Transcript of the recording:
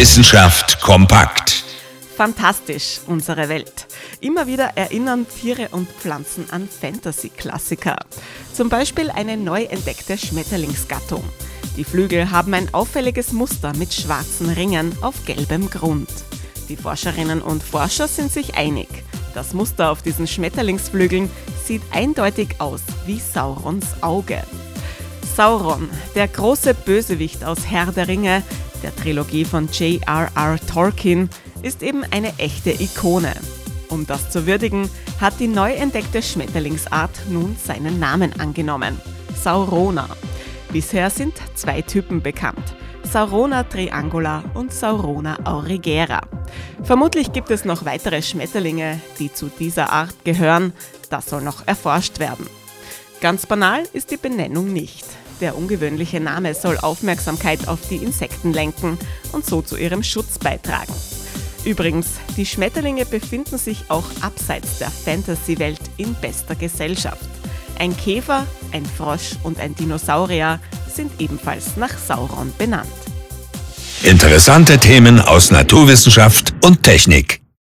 Wissenschaft kompakt. Fantastisch, unsere Welt. Immer wieder erinnern Tiere und Pflanzen an Fantasy-Klassiker. Zum Beispiel eine neu entdeckte Schmetterlingsgattung. Die Flügel haben ein auffälliges Muster mit schwarzen Ringen auf gelbem Grund. Die Forscherinnen und Forscher sind sich einig. Das Muster auf diesen Schmetterlingsflügeln sieht eindeutig aus wie Saurons Auge. Sauron, der große Bösewicht aus Herr der Ringe, der Trilogie von J.R.R. Tolkien, ist eben eine echte Ikone. Um das zu würdigen, hat die neu entdeckte Schmetterlingsart nun seinen Namen angenommen. Saurona. Bisher sind zwei Typen bekannt. Saurona triangula und Saurona aurigera. Vermutlich gibt es noch weitere Schmetterlinge, die zu dieser Art gehören. Das soll noch erforscht werden. Ganz banal ist die Benennung nicht. Der ungewöhnliche Name soll Aufmerksamkeit auf die Insekten lenken und so zu ihrem Schutz beitragen. Übrigens, die Schmetterlinge befinden sich auch abseits der Fantasy-Welt in bester Gesellschaft. Ein Käfer, ein Frosch und ein Dinosaurier sind ebenfalls nach Sauron benannt. Interessante Themen aus Naturwissenschaft und Technik.